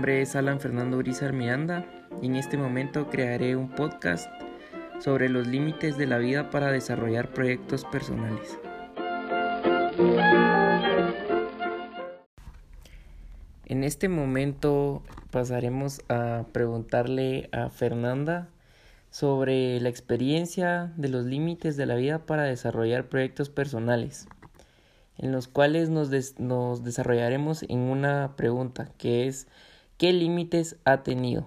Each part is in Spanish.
nombre es Alan Fernando Urizar Miranda y en este momento crearé un podcast sobre los límites de la vida para desarrollar proyectos personales. En este momento pasaremos a preguntarle a Fernanda sobre la experiencia de los límites de la vida para desarrollar proyectos personales, en los cuales nos, nos desarrollaremos en una pregunta que es ¿qué límites ha tenido?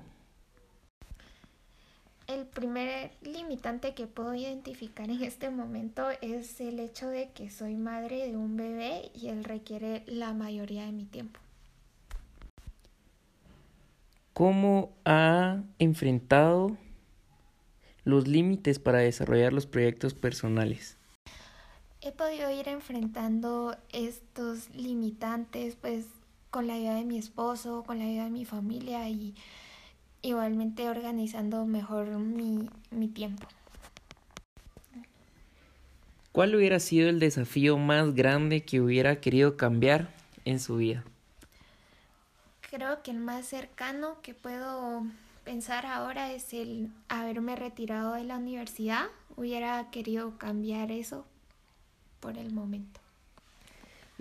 El primer limitante que puedo identificar en este momento es el hecho de que soy madre de un bebé y él requiere la mayoría de mi tiempo. ¿Cómo ha enfrentado los límites para desarrollar los proyectos personales? He podido ir enfrentando estos limitantes pues con la ayuda de mi esposo, con la ayuda de mi familia y igualmente organizando mejor mi, mi tiempo. ¿Cuál hubiera sido el desafío más grande que hubiera querido cambiar en su vida? Creo que el más cercano que puedo pensar ahora es el haberme retirado de la universidad. Hubiera querido cambiar eso por el momento.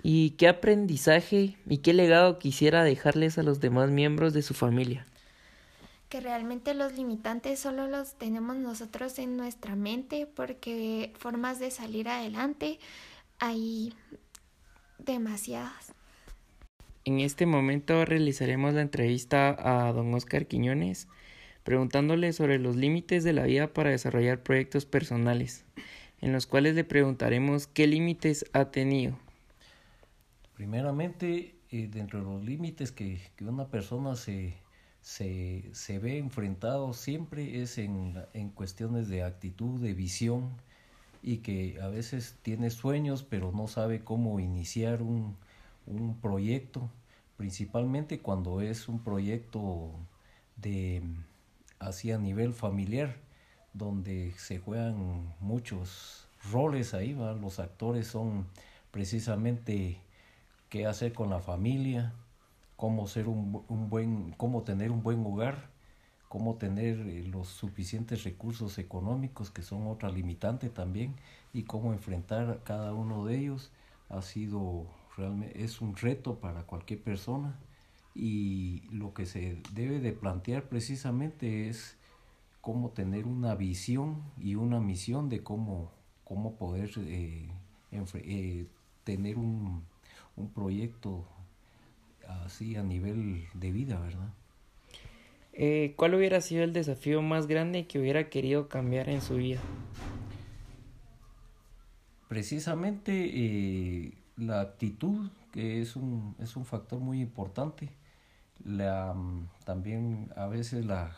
¿Y qué aprendizaje y qué legado quisiera dejarles a los demás miembros de su familia? Que realmente los limitantes solo los tenemos nosotros en nuestra mente porque formas de salir adelante hay demasiadas. En este momento realizaremos la entrevista a don Oscar Quiñones, preguntándole sobre los límites de la vida para desarrollar proyectos personales, en los cuales le preguntaremos qué límites ha tenido. Primeramente, eh, dentro de los límites que, que una persona se, se, se, ve enfrentado siempre es en, en cuestiones de actitud, de visión, y que a veces tiene sueños pero no sabe cómo iniciar un, un proyecto, principalmente cuando es un proyecto de así a nivel familiar, donde se juegan muchos roles ahí, ¿va? los actores son precisamente qué hacer con la familia, cómo ser un, un buen, cómo tener un buen hogar, cómo tener eh, los suficientes recursos económicos, que son otra limitante también, y cómo enfrentar cada uno de ellos. Ha sido realmente es un reto para cualquier persona y lo que se debe de plantear precisamente es cómo tener una visión y una misión de cómo, cómo poder eh, eh, tener un, un proyecto así a nivel de vida, ¿verdad? Eh, ¿Cuál hubiera sido el desafío más grande que hubiera querido cambiar en su vida? Precisamente eh, la actitud, que es un, es un factor muy importante. La, también a veces la,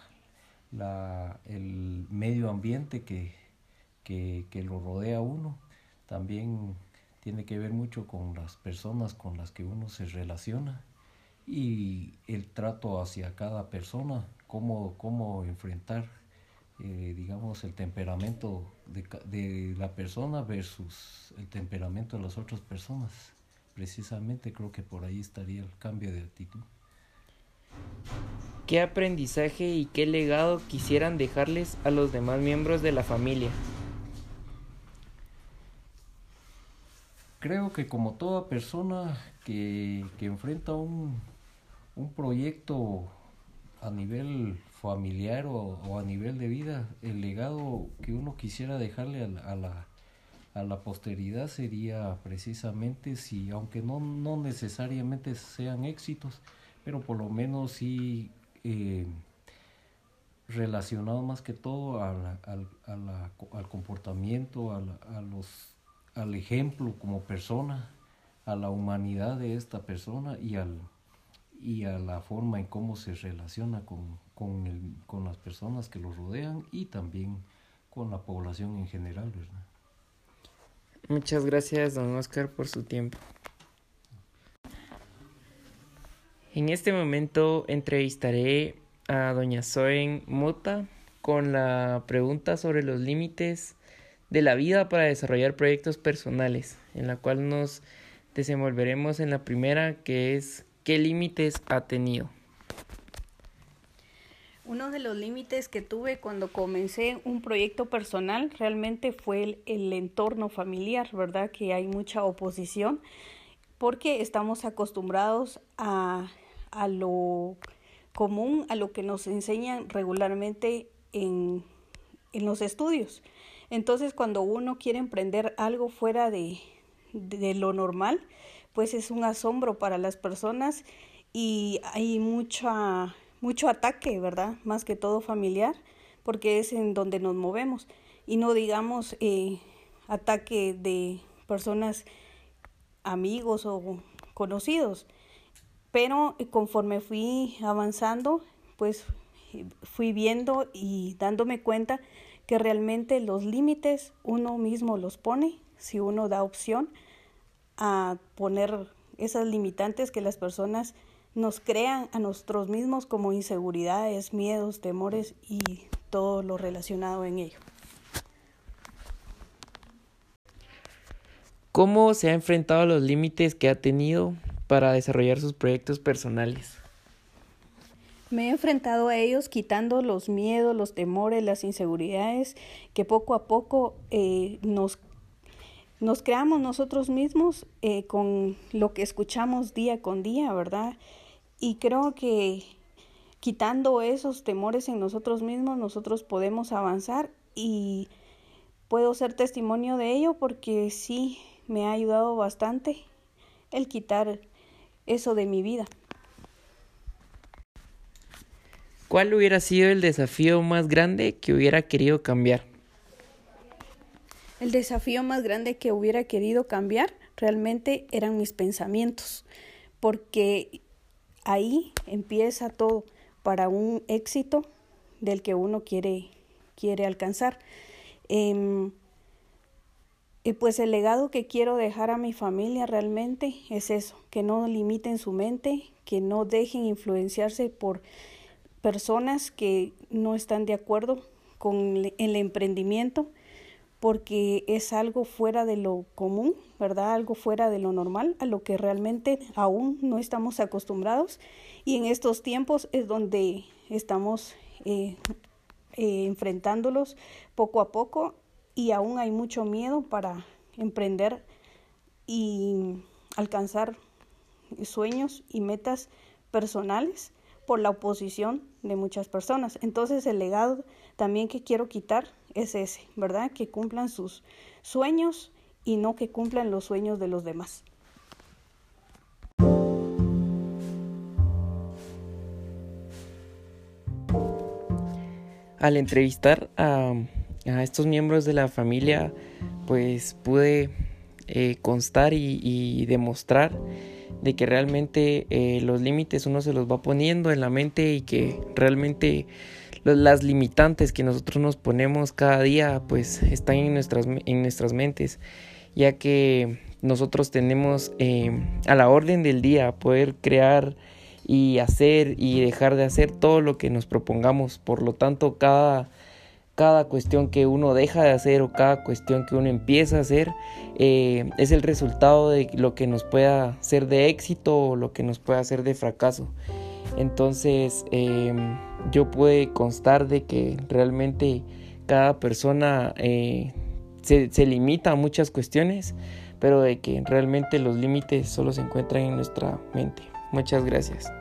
la, el medio ambiente que, que, que lo rodea a uno también tiene que ver mucho con las personas con las que uno se relaciona y el trato hacia cada persona, cómo, cómo enfrentar, eh, digamos, el temperamento de, de, la persona versus el temperamento de las otras personas. Precisamente creo que por ahí estaría el cambio de actitud. ¿Qué aprendizaje y qué legado quisieran dejarles a los demás miembros de la familia? Creo que como toda persona que, que enfrenta un, un proyecto a nivel familiar o, o, a nivel de vida, el legado que uno quisiera dejarle a la, a la, a la posteridad sería precisamente si, aunque no, no necesariamente sean éxitos, pero por lo menos sí eh, relacionado más que todo a la, a, al comportamiento, a, a los, al ejemplo como persona, a la humanidad de esta persona y al y a la forma en cómo se relaciona con, con, el, con las personas que lo rodean y también con la población en general. Muchas gracias, don Oscar, por su tiempo. En este momento entrevistaré a doña Zoen Mota con la pregunta sobre los límites de la vida para desarrollar proyectos personales, en la cual nos desenvolveremos en la primera, que es ¿qué límites ha tenido? Uno de los límites que tuve cuando comencé un proyecto personal realmente fue el, el, entorno familiar, ¿verdad? Que hay mucha oposición porque estamos acostumbrados a, a lo común, a lo que nos enseñan regularmente en, en los estudios. Entonces, cuando uno quiere emprender algo fuera de, de lo normal, pues es un asombro para las personas y hay mucha, mucho ataque, ¿verdad? Más que todo familiar, porque es en donde nos movemos. Y no digamos eh, ataque de personas amigos o conocidos. Pero conforme fui avanzando, pues fui viendo y dándome cuenta que realmente los límites uno mismo los pone si uno da opción a poner esas limitantes que las personas nos crean a nosotros mismos como inseguridades, miedos, temores y todo lo relacionado en ello. ¿Cómo se ha enfrentado a los límites que ha tenido para desarrollar sus proyectos personales? Me he enfrentado a ellos quitando los miedos, los temores, las inseguridades que poco a poco eh, nos nos creamos nosotros mismos eh, con lo que escuchamos día con día, ¿verdad? Y creo que quitando esos temores en nosotros mismos, nosotros podemos avanzar y puedo ser testimonio de ello porque sí me ha ayudado bastante el quitar eso de mi vida. ¿Cuál hubiera sido el desafío más grande que hubiera querido cambiar? El desafío más grande que hubiera querido cambiar realmente eran mis pensamientos, porque ahí empieza todo para un éxito del que uno quiere, quiere alcanzar. Em, y pues el legado que quiero dejar a mi familia realmente es eso, que no limiten su mente, que no dejen influenciarse por personas que no están de acuerdo con el emprendimiento porque es algo fuera de lo común, ¿verdad? Algo fuera de lo normal, a lo que realmente aún no estamos acostumbrados. Y en estos tiempos es donde estamos eh, eh, enfrentándolos poco a poco y aún hay mucho miedo para emprender y alcanzar sueños y metas personales por la oposición de muchas personas. Entonces el legado también que quiero quitar es ese, ¿verdad? Que cumplan sus sueños y no que cumplan los sueños de los demás. Al entrevistar a, estos miembros de la familia, pues pude eh, constar y, demostrar de que realmente eh, los límites uno se los va poniendo en la mente y que realmente las limitantes que nosotros nos ponemos cada día pues están en nuestras, en nuestras mentes, ya que nosotros tenemos eh, a la orden del día poder crear y hacer y dejar de hacer todo lo que nos propongamos. Por lo tanto, cada, cada cuestión que uno deja de hacer o cada cuestión que uno empieza a hacer eh, es el resultado de lo que nos pueda ser de éxito o lo que nos pueda hacer de fracaso. Entonces em, yo pude constar de que realmente cada persona eh, se, se limita a muchas cuestiones, pero de que realmente los límites solo se encuentran en nuestra mente. Muchas gracias.